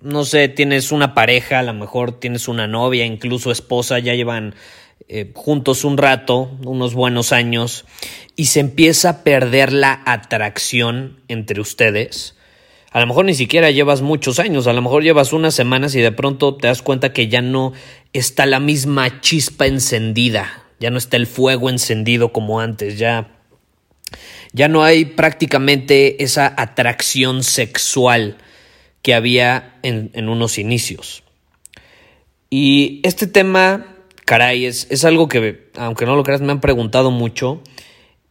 no sé, tienes una pareja, a lo mejor tienes una novia, incluso esposa, ya llevan eh, juntos un rato, unos buenos años, y se empieza a perder la atracción entre ustedes. A lo mejor ni siquiera llevas muchos años, a lo mejor llevas unas semanas y de pronto te das cuenta que ya no está la misma chispa encendida, ya no está el fuego encendido como antes, ya ya no hay prácticamente esa atracción sexual que había en, unos inicios. Y este tema, caray, es, es, algo que, aunque no lo creas, me han preguntado mucho.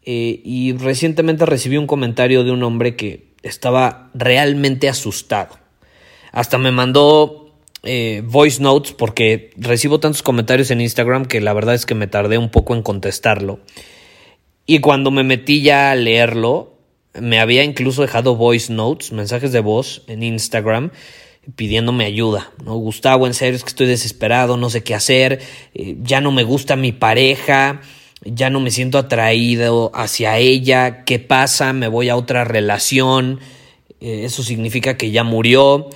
Eh, y recientemente recibí un comentario de un hombre que estaba realmente asustado. Hasta me mandó eh, voice notes porque recibo tantos comentarios en Instagram que la verdad es que me tardé un poco en contestarlo. Y cuando me metí ya a leerlo, me había incluso dejado voice notes, mensajes de voz en Instagram pidiéndome ayuda, ¿no? Gustavo, en serio es que estoy desesperado, no sé qué hacer, eh, ya no me gusta mi pareja, ya no me siento atraído hacia ella, ¿qué pasa? Me voy a otra relación, eh, eso significa que ya murió.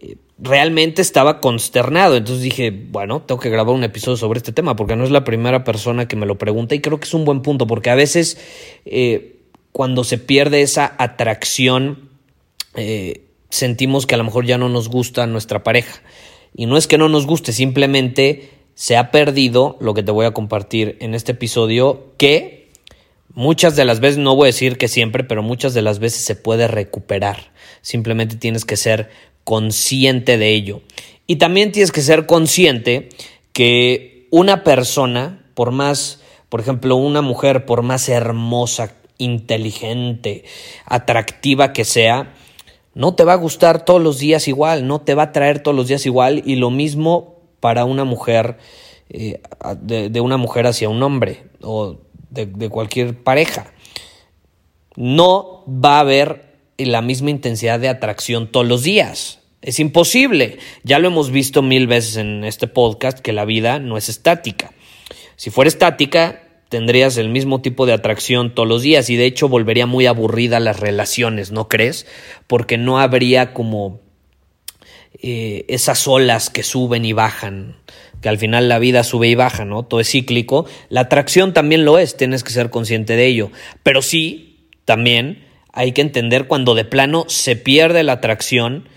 Eh, realmente estaba consternado, entonces dije, bueno, tengo que grabar un episodio sobre este tema, porque no es la primera persona que me lo pregunta y creo que es un buen punto, porque a veces cuando se pierde esa atracción, eh, sentimos que a lo mejor ya no nos gusta nuestra pareja. Y no es que no nos guste, simplemente se ha perdido lo que te voy a compartir en este episodio, que muchas de las veces, no voy a decir que siempre, pero muchas de las veces se puede recuperar. Simplemente tienes que ser consciente de ello. Y también tienes que ser consciente que una persona, por más, por ejemplo, una mujer, por más hermosa inteligente, atractiva que sea, no te va a gustar todos los días igual, no te va a traer todos los días igual y lo mismo para una mujer, eh, de, una mujer hacia un hombre o de, de cualquier pareja. No va a haber la misma intensidad de atracción todos los días. Es imposible. Ya lo hemos visto mil veces en este podcast que la vida no es estática. Si fuera estática, tendrías el mismo tipo de atracción todos los días y de hecho volvería muy aburrida las relaciones, ¿no crees? Porque no habría como eh, esas olas que suben y bajan, que al final la vida sube y baja, ¿no? Todo es cíclico. La atracción también lo es, tienes que ser consciente de ello. Pero sí, también hay que entender cuando de plano se pierde la atracción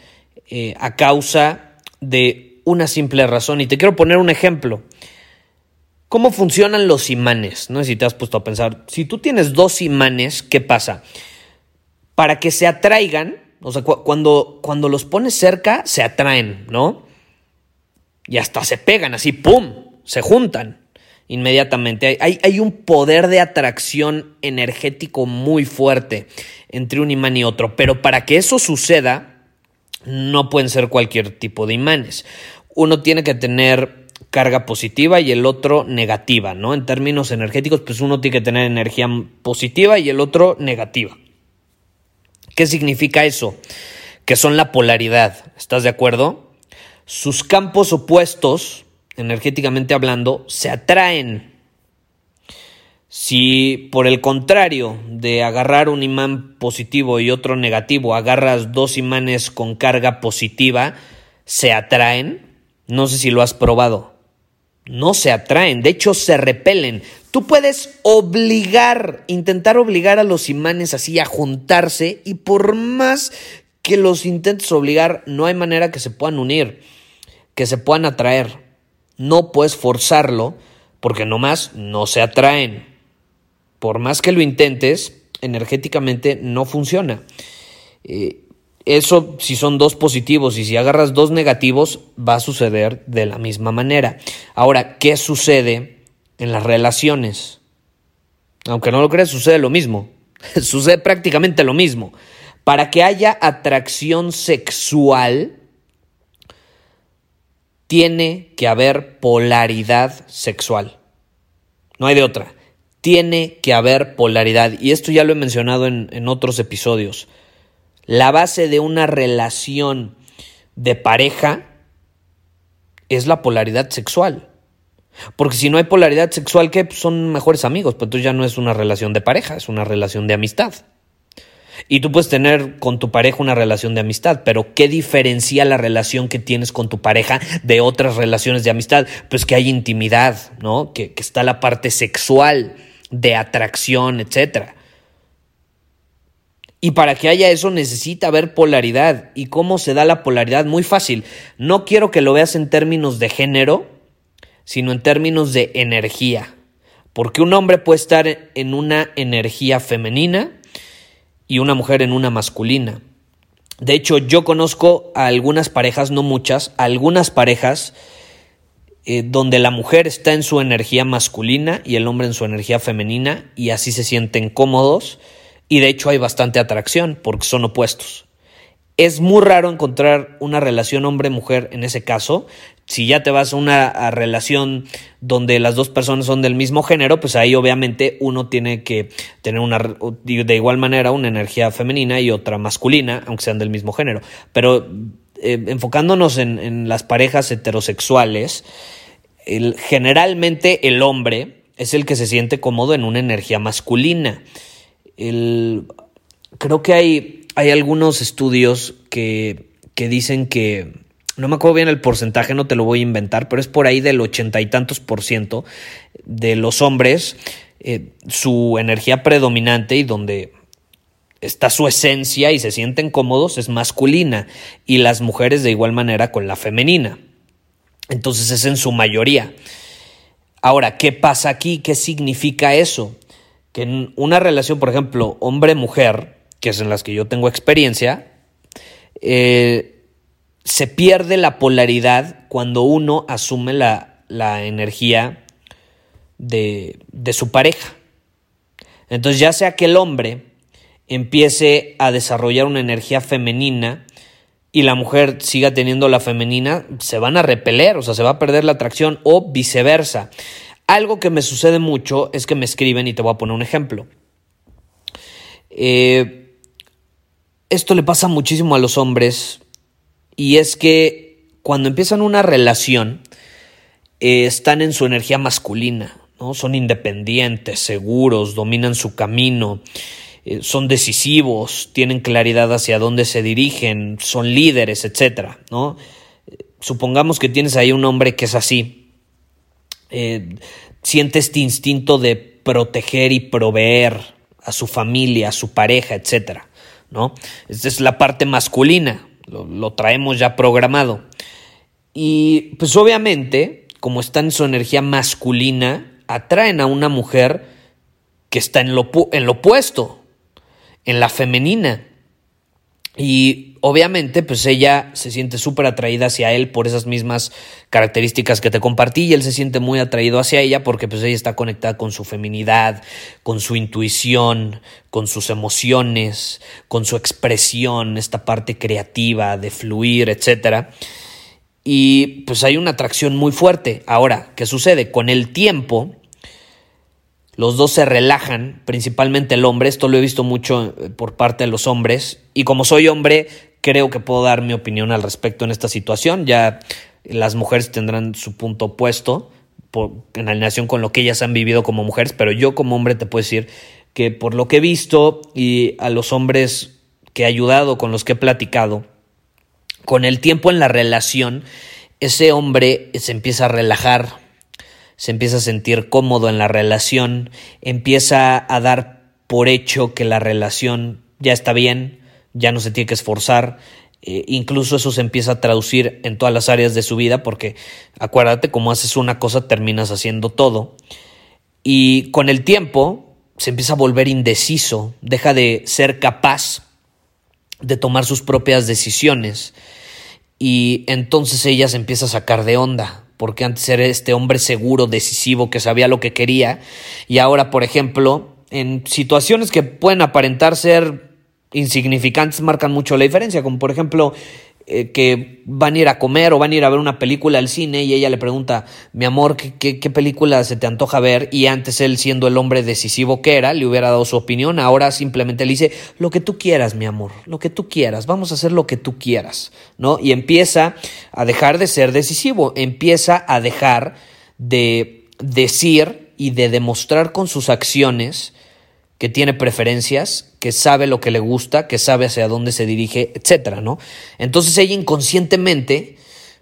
eh, a causa de una simple razón. Y te quiero poner un ejemplo. ¿Cómo funcionan los imanes? No sé si te has puesto a pensar. Si tú tienes dos imanes, ¿qué pasa? Para que se atraigan, o sea, cuando, cuando los pones cerca, se atraen, ¿no? Y hasta se pegan, así, ¡pum! Se juntan inmediatamente. Hay, hay, un poder de atracción energético muy fuerte entre un imán y otro. Pero para que eso suceda, no pueden ser cualquier tipo de imanes. Uno tiene que tener carga positiva y el otro negativa, ¿no? En términos energéticos, pues uno tiene que tener energía positiva y el otro negativa. ¿Qué significa eso? Que son la polaridad, ¿estás de acuerdo? Sus campos opuestos, energéticamente hablando, se atraen. Si por el contrario de agarrar un imán positivo y otro negativo, agarras dos imanes con carga positiva, se atraen, no sé si lo has probado no se atraen, de hecho se repelen. Tú puedes obligar, intentar obligar a los imanes así a juntarse y por más que los intentes obligar, no hay manera que se puedan unir. que se puedan atraer. No puedes forzarlo porque nomás no se atraen. Por más que lo intentes, energéticamente no funciona. Eh, eso si son dos positivos y si agarras dos negativos va a suceder de la misma manera. Ahora, ¿qué sucede en las relaciones? Aunque no lo creas, sucede lo mismo. sucede prácticamente lo mismo. Para que haya atracción sexual, tiene que haber polaridad sexual. No hay de otra. Tiene que haber polaridad. Y esto ya lo he mencionado en, en otros episodios. La base de una relación de pareja es la polaridad sexual. Porque si no hay polaridad sexual, ¿qué? Pues son mejores amigos, pues entonces ya no es una relación de pareja, es una relación de amistad. Y tú puedes tener con tu pareja una relación de amistad, pero ¿qué diferencia la relación que tienes con tu pareja de otras relaciones de amistad? Pues que hay intimidad, ¿no? Que, que está la parte sexual, de atracción, etc. Y para que haya eso necesita haber polaridad. ¿Y cómo se da la polaridad? Muy fácil. No quiero que lo veas en términos de género, sino en términos de energía. Porque un hombre puede estar en una energía femenina y una mujer en una masculina. De hecho, yo conozco a algunas parejas, no muchas, algunas parejas eh, donde la mujer está en su energía masculina y el hombre en su energía femenina y así se sienten cómodos y de hecho hay bastante atracción porque son opuestos. Es muy raro encontrar una relación hombre-mujer en ese caso. Si ya te vas a una relación donde las dos personas son del mismo género, pues ahí obviamente uno tiene que tener una, de igual manera una energía femenina y otra masculina, aunque sean del mismo género. Pero eh, enfocándonos en, las parejas heterosexuales, generalmente el hombre es el que se siente cómodo en una energía masculina. Creo que hay hay algunos estudios que, dicen que, no me acuerdo bien el porcentaje, no te lo voy a inventar, pero es por ahí del ochenta y tantos por ciento de los hombres, eh, su energía predominante y donde está su esencia y se sienten cómodos es masculina y las mujeres de igual manera con la femenina. Entonces es en su mayoría. Ahora, ¿qué pasa aquí? ¿Qué significa eso? Que en una relación, por ejemplo, hombre-mujer, que es en las que yo tengo experiencia, eh, se pierde la polaridad cuando uno asume la, energía de, de su pareja. Entonces ya sea que el hombre empiece a desarrollar una energía femenina y la mujer siga teniendo la femenina, se van a repeler, o sea, se va a perder la atracción o viceversa. Algo que me sucede mucho es que me escriben y te voy a poner un ejemplo. Eh, esto le pasa muchísimo a los hombres y es que cuando empiezan una relación eh, están en su energía masculina, ¿no? Son independientes, seguros, dominan su camino, eh, son decisivos, tienen claridad hacia dónde se dirigen, son líderes, etcétera, ¿no? Supongamos que tienes ahí un hombre que es así, eh, siente este instinto de proteger y proveer a su familia, a su pareja, etcétera. ¿no? Esta es la parte masculina, lo, traemos ya programado. Y pues obviamente, como está en su energía masculina, atraen a una mujer que está en lo, en lo opuesto, en la femenina. Y obviamente, pues ella se siente súper atraída hacia él por esas mismas características que te compartí y él se siente muy atraído hacia ella porque pues ella está conectada con su feminidad, con su intuición, con sus emociones, con su expresión, esta parte creativa de fluir, etc. Y pues hay una atracción muy fuerte. Ahora, ¿qué sucede? Con el tiempo, los dos se relajan, principalmente el hombre, esto lo he visto mucho eh, por parte de los hombres, y como soy hombre, creo que puedo dar mi opinión al respecto en esta situación, ya las mujeres tendrán su punto opuesto en alineación con lo que ellas han vivido como mujeres, pero yo como hombre te puedo decir que por lo que he visto y a los hombres que he ayudado, con los que he platicado, con el tiempo en la relación, ese hombre se empieza a relajar, se empieza a sentir cómodo en la relación, empieza a dar por hecho que la relación ya está bien, ya no se tiene que esforzar, Eh, incluso eso se empieza a traducir en todas las áreas de su vida porque acuérdate, como haces una cosa, terminas haciendo todo. Y con el tiempo se empieza a volver indeciso, deja de ser capaz de tomar sus propias decisiones. Y entonces ella se empieza a sacar de onda, porque antes era este hombre seguro, decisivo, que sabía lo que quería, y ahora, por ejemplo, en situaciones que pueden aparentar ser insignificantes marcan mucho la diferencia, como por ejemplo eh, que van a ir a comer o van a ir a ver una película al cine y ella le pregunta, mi amor, ¿qué, qué, película se te antoja ver? Y antes él siendo el hombre decisivo que era, le hubiera dado su opinión, ahora simplemente le dice, lo que tú quieras, mi amor, lo que tú quieras, vamos a hacer lo que tú quieras, ¿no? Y empieza a dejar de ser decisivo, empieza a dejar de decir y de demostrar con sus acciones que tiene preferencias, que sabe lo que le gusta, que sabe hacia dónde se dirige, etcétera, ¿no? Entonces ella inconscientemente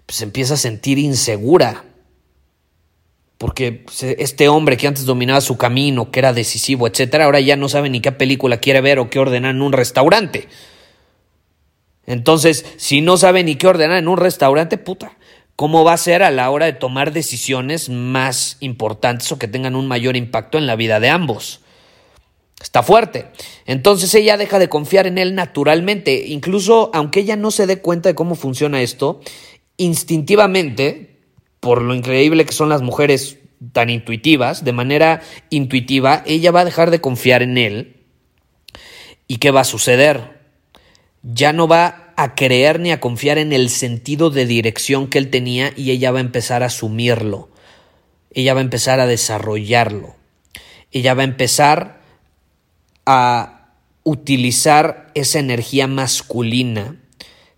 pues, empieza a sentir insegura. Porque pues, este hombre que antes dominaba su camino, que era decisivo, etcétera, ahora ya no sabe ni qué película quiere ver o qué ordenar en un restaurante. Entonces, si no sabe ni qué ordenar en un restaurante, puta, ¿cómo va a ser a la hora de tomar decisiones más importantes o que tengan un mayor impacto en la vida de ambos? Está fuerte. Entonces ella deja de confiar en él naturalmente. Incluso aunque ella no se dé cuenta de cómo funciona esto, instintivamente, por lo increíble que son las mujeres tan intuitivas, de manera intuitiva, ella va a dejar de confiar en él. ¿Y qué va a suceder? Ya no va a creer ni a confiar en el sentido de dirección que él tenía y ella va a empezar a asumirlo. Ella va a empezar a desarrollarlo. Ella va a empezar a utilizar esa energía masculina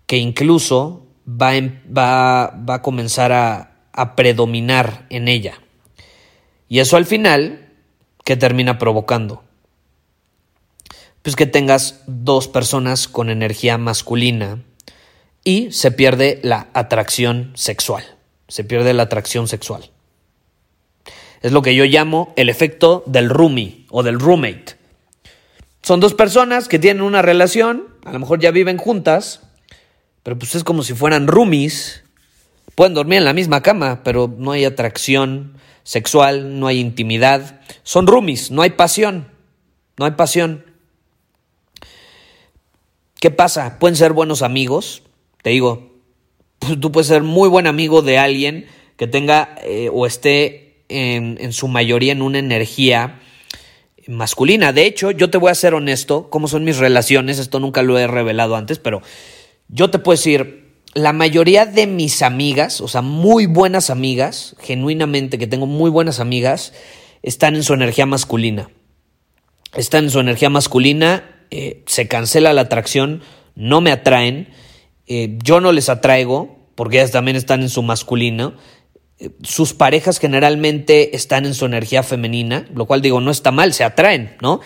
que incluso va, va, va a comenzar a, a predominar en ella. Y eso al final, ¿qué termina provocando? Pues que tengas dos personas con energía masculina y se pierde la atracción sexual. Se pierde la atracción sexual. Es lo que yo llamo el efecto del roomie o del roommate. Son dos personas que tienen una relación, a lo mejor ya viven juntas, pero pues es como si fueran roomies. Pueden dormir en la misma cama, pero no hay atracción sexual, no hay intimidad. Son roomies, no hay pasión, no hay pasión. ¿Qué pasa? Pueden ser buenos amigos, te digo, tú puedes ser muy buen amigo de alguien que tenga eh, o esté en su mayoría en una energía masculina. De hecho, yo te voy a ser honesto, cómo son mis relaciones, esto nunca lo he revelado antes, pero yo te puedo decir, la mayoría de mis amigas, o sea, muy buenas amigas, genuinamente que tengo muy buenas amigas, están en su energía masculina. Están en su energía masculina, eh, se cancela la atracción, no me atraen, eh, yo no les atraigo, porque ellas también están en su masculino sus parejas generalmente están en su energía femenina, lo cual digo, no está mal, se atraen, ¿no?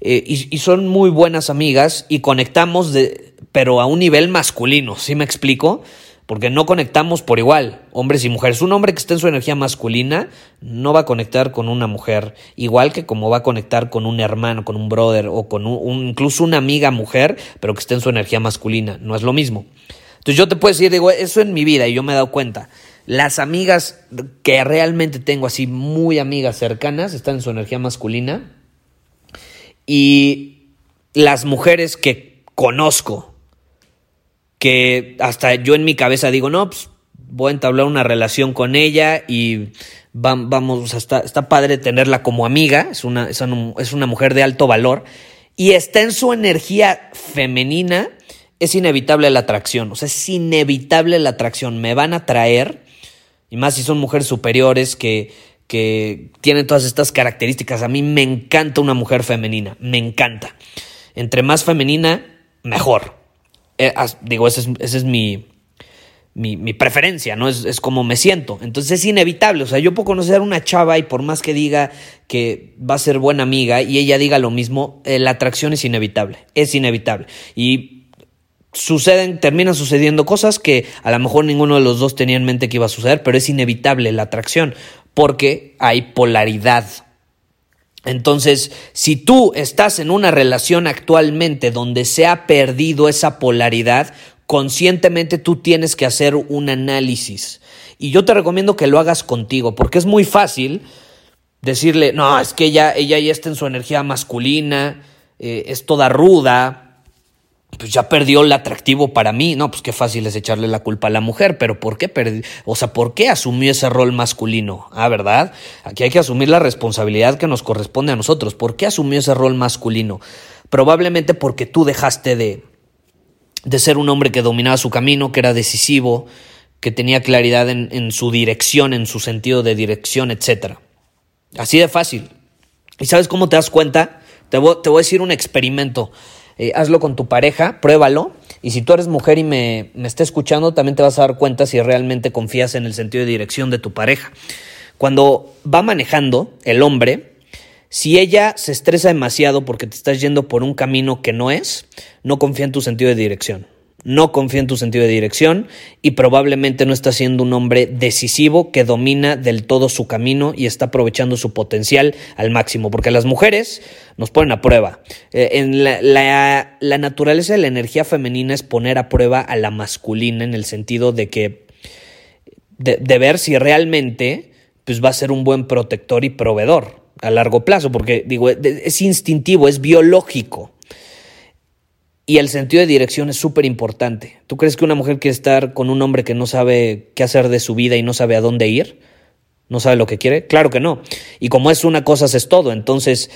Eh, y, son muy buenas amigas y conectamos, de, pero a un nivel masculino, ¿sí me explico? Porque no conectamos por igual, hombres y mujeres. Un hombre que esté en su energía masculina no va a conectar con una mujer, igual que como va a conectar con un hermano, con un brother o con un, incluso una amiga mujer, pero que esté en su energía masculina. No es lo mismo. Entonces yo te puedo decir, digo, eso en mi vida y yo me he dado cuenta. Las amigas que realmente tengo así muy amigas cercanas están en su energía masculina. Y las mujeres que conozco, que hasta yo en mi cabeza digo, no, pues voy a entablar una relación con ella y vamos, está, está padre tenerla como amiga, es una, es una mujer de alto valor y está en su energía femenina, es inevitable la atracción, o sea, es inevitable la atracción, me van a traer y más si son mujeres superiores que, que tienen todas estas características. A mí me encanta una mujer femenina, me encanta. Entre más femenina, mejor. Eh, digo, esa es, mi, mi, preferencia, ¿no? Es, es, como me siento. Entonces es inevitable. O sea, yo puedo conocer a una chava y por más que diga que va a ser buena amiga y ella diga lo mismo, eh, la atracción es inevitable. Es inevitable. Y suceden, terminan sucediendo cosas que a lo mejor ninguno de los dos tenía en mente que iba a suceder, pero es inevitable la atracción porque hay polaridad. Entonces, si tú estás en una relación actualmente donde se ha perdido esa polaridad, conscientemente tú tienes que hacer un análisis. Y yo te recomiendo que lo hagas contigo, porque es muy fácil decirle, no, es que ella, ella ya está en su energía masculina, eh, es toda ruda, pues ya perdió el atractivo para mí. No, pues qué fácil es echarle la culpa a la mujer, pero ¿por qué O sea, ¿por qué asumió ese rol masculino? Ah, ¿verdad? Aquí hay que asumir la responsabilidad que nos corresponde a nosotros. ¿Por qué asumió ese rol masculino? Probablemente porque tú dejaste de, de ser un hombre que dominaba su camino, que era decisivo, que tenía claridad en, su dirección, en su sentido de dirección, etc. Así de fácil. ¿Y sabes cómo te das cuenta? Te voy a decir un experimento. Eh, hazlo con tu pareja, pruébalo. Y si tú eres mujer y me, me está escuchando, también te vas a dar cuenta si realmente confías en el sentido de dirección de tu pareja. Cuando va manejando el hombre, si ella se estresa demasiado porque te estás yendo por un camino que no es, no confía en tu sentido de dirección no confía en tu sentido de dirección y probablemente no está siendo un hombre decisivo que domina del todo su camino y está aprovechando su potencial al máximo, porque las mujeres nos ponen a prueba. Eh, en la, la, naturaleza de la energía femenina es poner a prueba a la masculina en el sentido de que de, de ver si realmente pues va a ser un buen protector y proveedor a largo plazo, porque digo, es instintivo, es biológico. Y el sentido de dirección es súper importante. ¿Tú crees que una mujer quiere estar con un hombre que no sabe qué hacer de su vida y no sabe a dónde ir? ¿No sabe lo que quiere? Claro que no. Y como es una cosa, es todo. Entonces,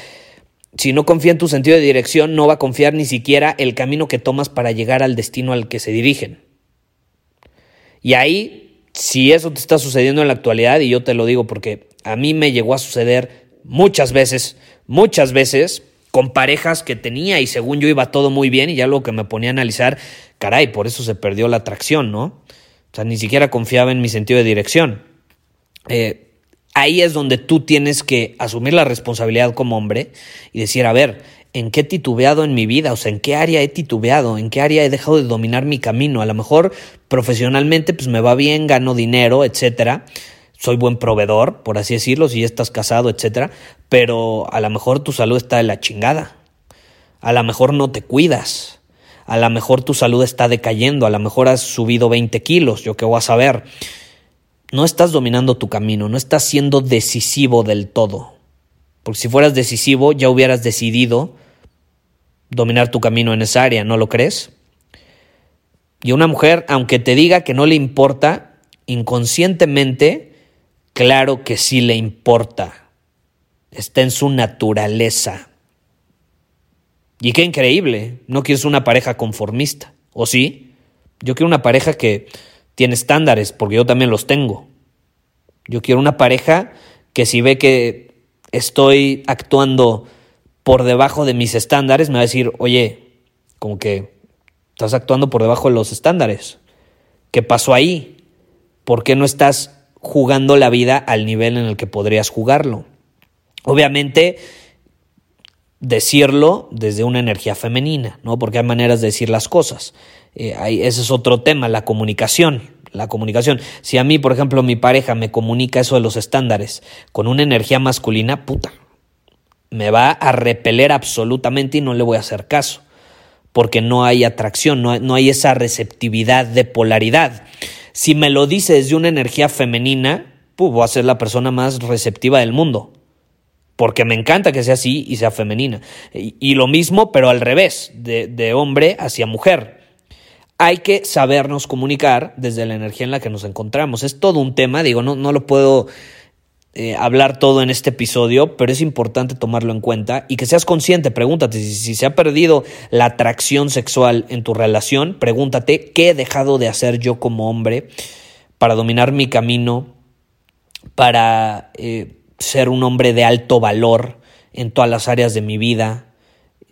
si no confía en tu sentido de dirección, no va a confiar ni siquiera el camino que tomas para llegar al destino al que se dirigen. Y ahí, si eso te está sucediendo en la actualidad, y yo te lo digo porque a mí me llegó a suceder muchas veces, muchas veces, con parejas que tenía y según yo iba todo muy bien y ya lo que me ponía a analizar, caray, por eso se perdió la atracción, ¿no? O sea, ni siquiera confiaba en mi sentido de dirección. Eh, ahí es donde tú tienes que asumir la responsabilidad como hombre y decir, a ver, ¿en qué he titubeado en mi vida? O sea, ¿en qué área he titubeado? ¿En qué área he dejado de dominar mi camino? A lo mejor profesionalmente pues me va bien, gano dinero, etcétera soy buen proveedor, por así decirlo, si ya estás casado, etcétera, pero a lo mejor tu salud está de la chingada. A lo mejor no te cuidas. A lo mejor tu salud está decayendo. A lo mejor has subido 20 kilos. Yo qué voy a saber. No estás dominando tu camino. No estás siendo decisivo del todo. Porque si fueras decisivo, ya hubieras decidido dominar tu camino en esa área. ¿No lo crees? Y una mujer, aunque te diga que no le importa, inconscientemente Claro que sí le importa. Está en su naturaleza. Y qué increíble. No quieres una pareja conformista. ¿O sí? Yo quiero una pareja que tiene estándares, porque yo también los tengo. Yo quiero una pareja que si ve que estoy actuando por debajo de mis estándares, me va a decir, oye, como que estás actuando por debajo de los estándares. ¿Qué pasó ahí? ¿Por qué no estás jugando la vida al nivel en el que podrías jugarlo. Obviamente, decirlo desde una energía femenina, ¿no? Porque hay maneras de decir las cosas. Eh, ese es otro tema, la comunicación. La comunicación. Si a mí, por ejemplo, mi pareja me comunica eso de los estándares con una energía masculina, puta, me va a repeler absolutamente y no le voy a hacer caso. Porque no hay atracción, no no hay esa receptividad de polaridad. Si me lo dice desde una energía femenina, pues voy a ser la persona más receptiva del mundo. Porque me encanta que sea así y sea femenina. Y, lo mismo, pero al revés, de, hombre hacia mujer. Hay que sabernos comunicar desde la energía en la que nos encontramos. Es todo un tema, digo, no, no lo puedo eh, hablar todo en este episodio, pero es importante tomarlo en cuenta y que seas consciente. Pregúntate si, se ha perdido la atracción sexual en tu relación. Pregúntate qué he dejado de hacer yo como hombre para dominar mi camino, para eh, ser un hombre de alto valor en todas las áreas de mi vida.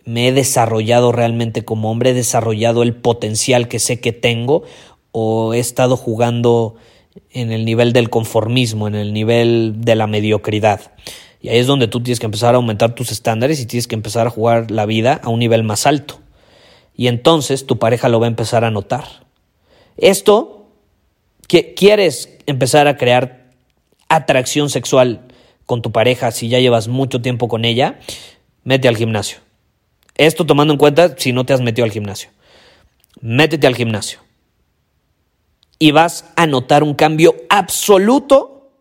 Me he desarrollado realmente como hombre, he desarrollado el potencial que sé que tengo o he estado jugando en el nivel del conformismo, en el nivel de la mediocridad. Y ahí es donde tú tienes que empezar a aumentar tus estándares y tienes que empezar a jugar la vida a un nivel más alto. Y entonces tu pareja lo va a empezar a notar. Esto, que quieres empezar a crear atracción sexual con tu pareja si ya llevas mucho tiempo con ella, mete al gimnasio. Esto tomando en cuenta si no te has metido al gimnasio. Métete al gimnasio y vas a notar un cambio absoluto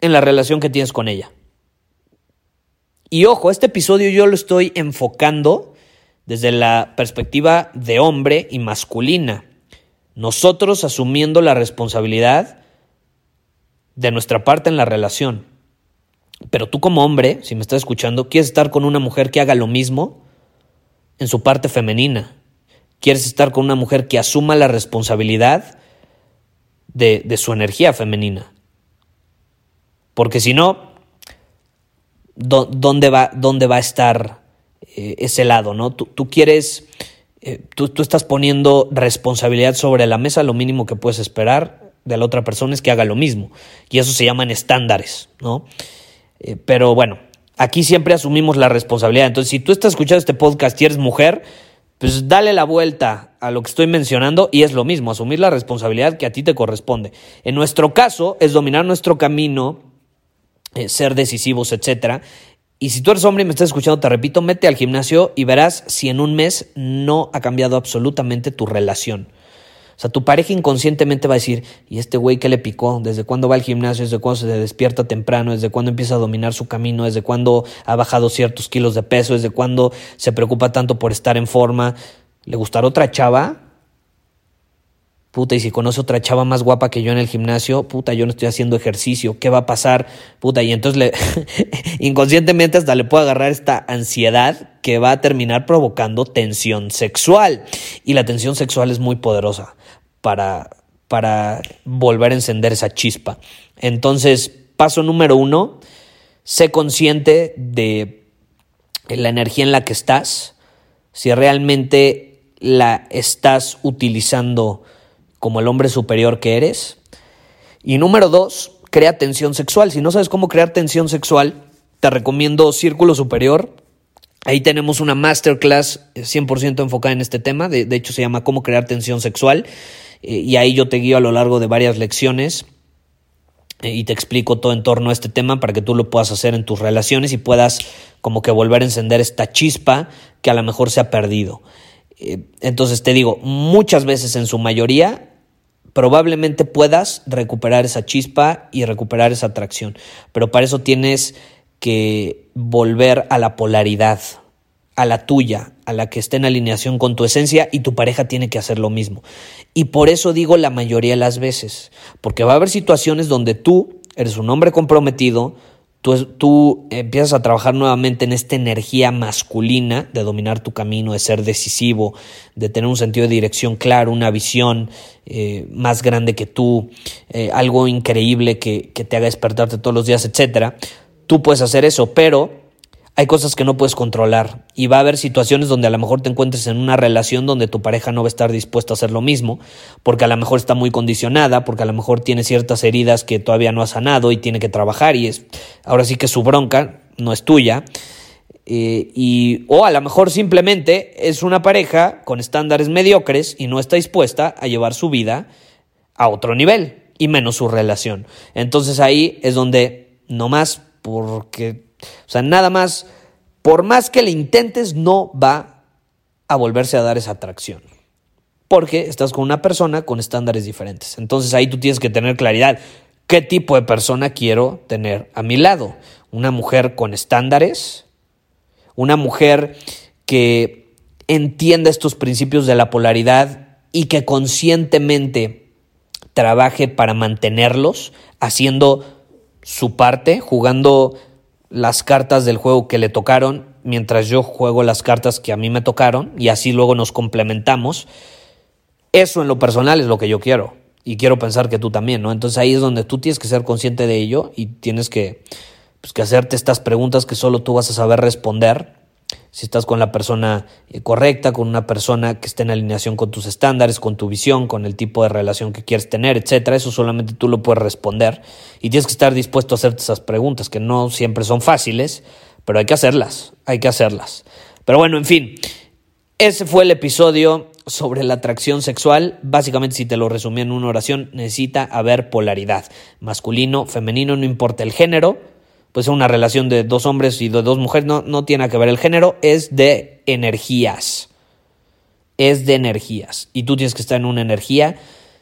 en la relación que tienes con ella. Y ojo, este episodio yo lo estoy enfocando desde la perspectiva de hombre y masculina. Nosotros asumiendo la responsabilidad de nuestra parte en la relación. Pero tú como hombre, si me estás escuchando, quieres estar con una mujer que haga lo mismo en su parte femenina. Quieres estar con una mujer que asuma la responsabilidad de, de su energía femenina. Porque si no, ¿dónde va, dónde va a estar eh, ese lado? ¿no? Tú, tú quieres, eh, tú, tú estás poniendo responsabilidad sobre la mesa, lo mínimo que puedes esperar de la otra persona es que haga lo mismo. Y eso se llaman estándares, ¿no? Eh, pero bueno, aquí siempre asumimos la responsabilidad. Entonces, si tú estás escuchando este podcast y eres mujer, pues dale la vuelta a lo que estoy mencionando y es lo mismo, asumir la responsabilidad que a ti te corresponde. En nuestro caso es dominar nuestro camino, eh, ser decisivos, etcétera. Y si tú eres hombre y me estás escuchando, te repito, mete al gimnasio y verás si en un mes no ha cambiado absolutamente tu relación. O sea, tu pareja inconscientemente va a decir, ¿y este güey qué le picó? ¿Desde cuándo va al gimnasio? ¿Desde cuándo se despierta temprano? ¿Desde cuándo empieza a dominar su camino? ¿Desde cuándo ha bajado ciertos kilos de peso? ¿Desde cuándo se preocupa tanto por estar en forma? ¿Le gustará otra chava? Puta, y si conoce otra chava más guapa que yo en el gimnasio, puta, yo no estoy haciendo ejercicio, ¿qué va a pasar? Puta, y entonces le, inconscientemente hasta le puedo agarrar esta ansiedad que va a terminar provocando tensión sexual. Y la tensión sexual es muy poderosa para, para volver a encender esa chispa. Entonces, paso número uno, sé consciente de la energía en la que estás, si realmente la estás utilizando como el hombre superior que eres. Y número dos, crea tensión sexual. Si no sabes cómo crear tensión sexual, te recomiendo Círculo Superior. Ahí tenemos una masterclass 100% enfocada en este tema. De, de, hecho, se llama Cómo crear tensión sexual. Eh, y ahí yo te guío a lo largo de varias lecciones eh, y te explico todo en torno a este tema para que tú lo puedas hacer en tus relaciones y puedas como que volver a encender esta chispa que a lo mejor se ha perdido. Eh, entonces te digo, muchas veces en su mayoría probablemente puedas recuperar esa chispa y recuperar esa atracción, pero para eso tienes que volver a la polaridad, a la tuya, a la que esté en alineación con tu esencia y tu pareja tiene que hacer lo mismo. Y por eso digo la mayoría de las veces, porque va a haber situaciones donde tú eres un hombre comprometido, tú, tú empiezas a trabajar nuevamente en esta energía masculina de dominar tu camino, de ser decisivo, de tener un sentido de dirección claro, una visión eh, más grande que tú, eh, algo increíble que, que te haga despertarte todos los días, etcétera. Tú puedes hacer eso, pero hay cosas que no puedes controlar y va a haber situaciones donde a lo mejor te encuentres en una relación donde tu pareja no va a estar dispuesta a hacer lo mismo, porque a lo mejor está muy condicionada, porque a lo mejor tiene ciertas heridas que todavía no ha sanado y tiene que trabajar y es ahora sí que su bronca no es tuya. Eh, y, o a lo mejor simplemente es una pareja con estándares mediocres y no está dispuesta a llevar su vida a otro nivel y menos su relación. Entonces ahí es donde no más porque o sea, nada más, por más que le intentes, no va a volverse a dar esa atracción. Porque estás con una persona con estándares diferentes. Entonces ahí tú tienes que tener claridad. ¿Qué tipo de persona quiero tener a mi lado? ¿Una mujer con estándares? ¿Una mujer que entienda estos principios de la polaridad y que conscientemente trabaje para mantenerlos, haciendo su parte, jugando las cartas del juego que le tocaron mientras yo juego las cartas que a mí me tocaron y así luego nos complementamos. Eso en lo personal es lo que yo quiero y quiero pensar que tú también, ¿no? Entonces ahí es donde tú tienes que ser consciente de ello y tienes que, pues, que hacerte estas preguntas que solo tú vas a saber responder si estás con la persona eh, correcta, con una persona que esté en alineación con tus estándares, con tu visión, con el tipo de relación que quieres tener, etcétera. Eso solamente tú lo puedes responder y tienes que estar dispuesto a hacerte esas preguntas que no siempre son fáciles, pero hay que hacerlas, hay que hacerlas. Pero bueno, en fin, ese fue el episodio sobre la atracción sexual. Básicamente, si te lo resumí en una oración, necesita haber polaridad. Masculino, femenino, no importa el género pues una relación de dos hombres y de dos mujeres, no, no tiene que ver el género, es de energías. Es de energías. Y tú tienes que estar en una energía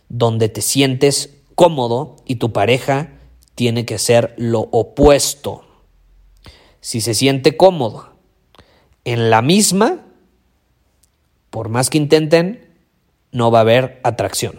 donde te sientes cómodo y tu pareja tiene que ser lo opuesto. Si se siente cómodo en la misma, por más que intenten, no va a haber atracción.